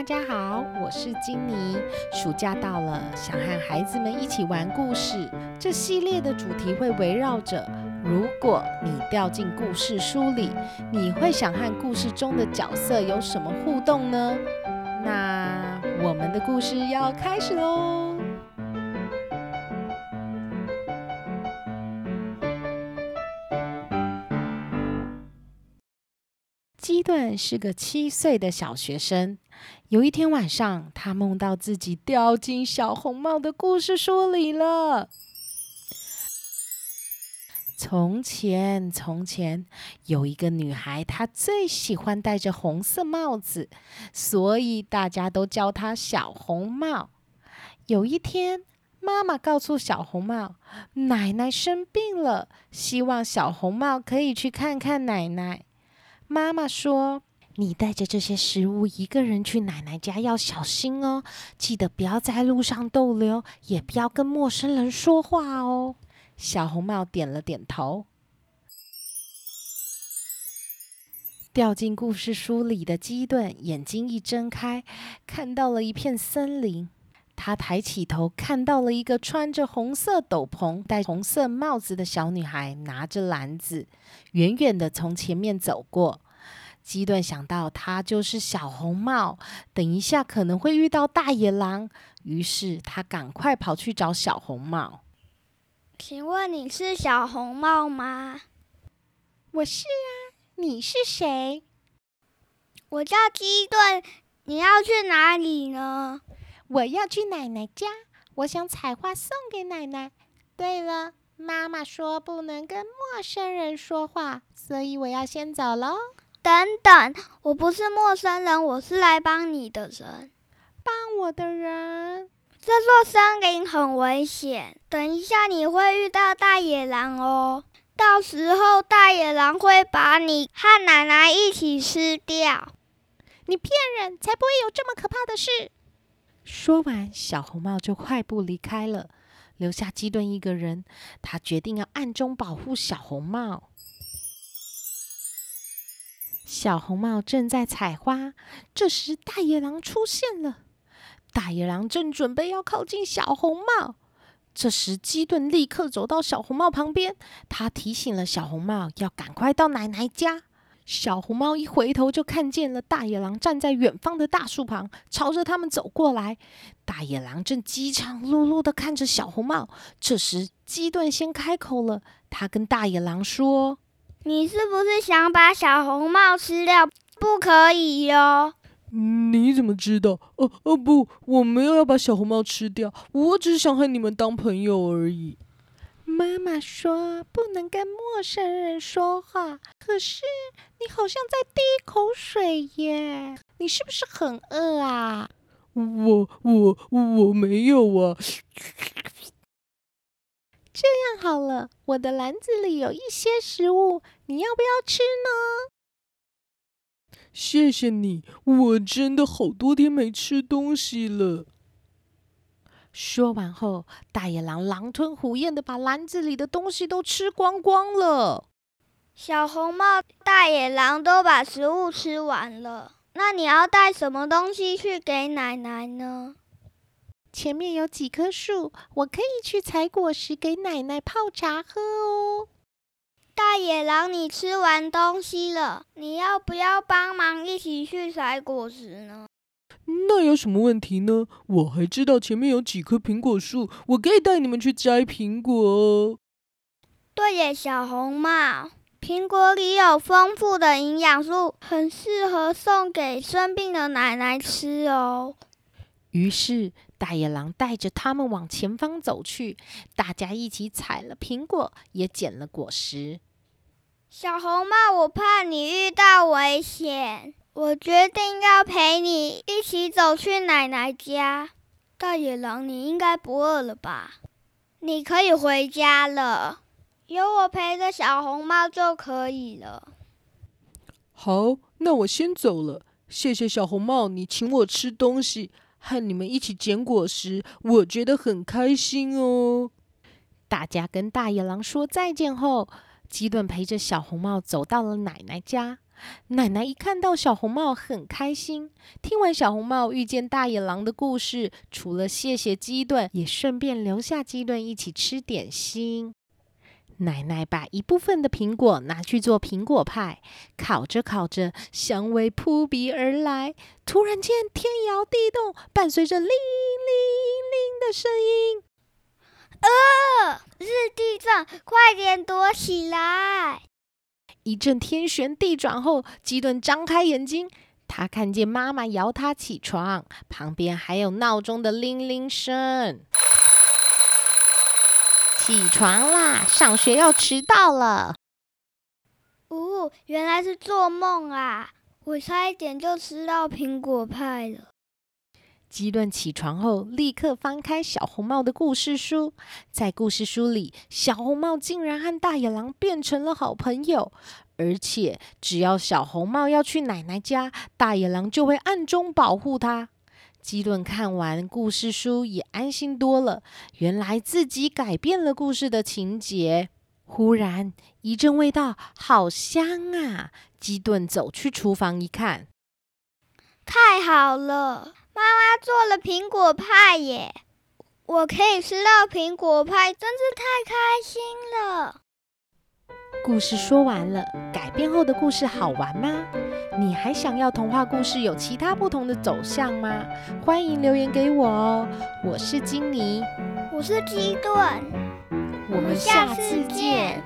大家好，我是金妮。暑假到了，想和孩子们一起玩故事。这系列的主题会围绕着：如果你掉进故事书里，你会想和故事中的角色有什么互动呢？那我们的故事要开始喽。基顿是个七岁的小学生。有一天晚上，他梦到自己掉进小红帽的故事书里了。从前，从前有一个女孩，她最喜欢戴着红色帽子，所以大家都叫她小红帽。有一天，妈妈告诉小红帽，奶奶生病了，希望小红帽可以去看看奶奶。妈妈说：“你带着这些食物一个人去奶奶家要小心哦，记得不要在路上逗留，也不要跟陌生人说话哦。”小红帽点了点头。掉进故事书里的基顿眼睛一睁开，看到了一片森林。他抬起头，看到了一个穿着红色斗篷、戴红色帽子的小女孩，拿着篮子，远远的从前面走过。基顿想到他就是小红帽，等一下可能会遇到大野狼，于是他赶快跑去找小红帽。请问你是小红帽吗？我是啊，你是谁？我叫基顿，你要去哪里呢？我要去奶奶家，我想采花送给奶奶。对了，妈妈说不能跟陌生人说话，所以我要先走喽。等等，我不是陌生人，我是来帮你的人。帮我的人？这座森林很危险，等一下你会遇到大野狼哦。到时候大野狼会把你和奶奶一起吃掉。你骗人，才不会有这么可怕的事。说完，小红帽就快步离开了，留下基顿一个人。他决定要暗中保护小红帽。小红帽正在采花，这时大野狼出现了。大野狼正准备要靠近小红帽，这时基顿立刻走到小红帽旁边，他提醒了小红帽要赶快到奶奶家。小红帽一回头，就看见了大野狼站在远方的大树旁，朝着他们走过来。大野狼正饥肠辘辘地看着小红帽。这时，基顿先开口了，他跟大野狼说：“你是不是想把小红帽吃掉？不可以哟！”“你怎么知道？”“哦哦，不，我没有要把小红帽吃掉，我只是想和你们当朋友而已。”妈妈说不能跟陌生人说话，可是你好像在滴口水耶，你是不是很饿啊？我我我没有啊。这样好了，我的篮子里有一些食物，你要不要吃呢？谢谢你，我真的好多天没吃东西了。说完后，大野狼狼吞虎咽的把篮子里的东西都吃光光了。小红帽、大野狼都把食物吃完了，那你要带什么东西去给奶奶呢？前面有几棵树，我可以去采果实给奶奶泡茶喝哦。大野狼，你吃完东西了，你要不要帮忙一起去采果实呢？那有什么问题呢？我还知道前面有几棵苹果树，我可以带你们去摘苹果哦。对耶，小红帽，苹果里有丰富的营养素，很适合送给生病的奶奶吃哦。于是大野狼带着他们往前方走去，大家一起采了苹果，也捡了果实。小红帽，我怕你遇到危险。我决定要陪你一起走去奶奶家。大野狼，你应该不饿了吧？你可以回家了，有我陪着小红帽就可以了。好，那我先走了。谢谢小红帽，你请我吃东西，和你们一起捡果实，我觉得很开心哦。大家跟大野狼说再见后，基顿陪着小红帽走到了奶奶家。奶奶一看到小红帽很开心。听完小红帽遇见大野狼的故事，除了谢谢鸡顿，也顺便留下鸡顿一起吃点心。奶奶把一部分的苹果拿去做苹果派，烤着烤着，香味扑鼻而来。突然间，天摇地动，伴随着铃铃铃的声音。呃，是地震，快点躲起来！一阵天旋地转后，基顿张开眼睛，他看见妈妈摇他起床，旁边还有闹钟的铃铃声。起床啦！上学要迟到了。哦，原来是做梦啊！我差一点就吃到苹果派了。基顿起床后，立刻翻开小红帽的故事书。在故事书里，小红帽竟然和大野狼变成了好朋友，而且只要小红帽要去奶奶家，大野狼就会暗中保护他。基顿看完故事书也安心多了，原来自己改变了故事的情节。忽然一阵味道，好香啊！基顿走去厨房一看，太好了，妈妈做了苹果派耶！我可以吃到苹果派，真是太开心了。故事说完了，改变后的故事好玩吗？你还想要童话故事有其他不同的走向吗？欢迎留言给我哦！我是金妮，我是基顿，我们下次见。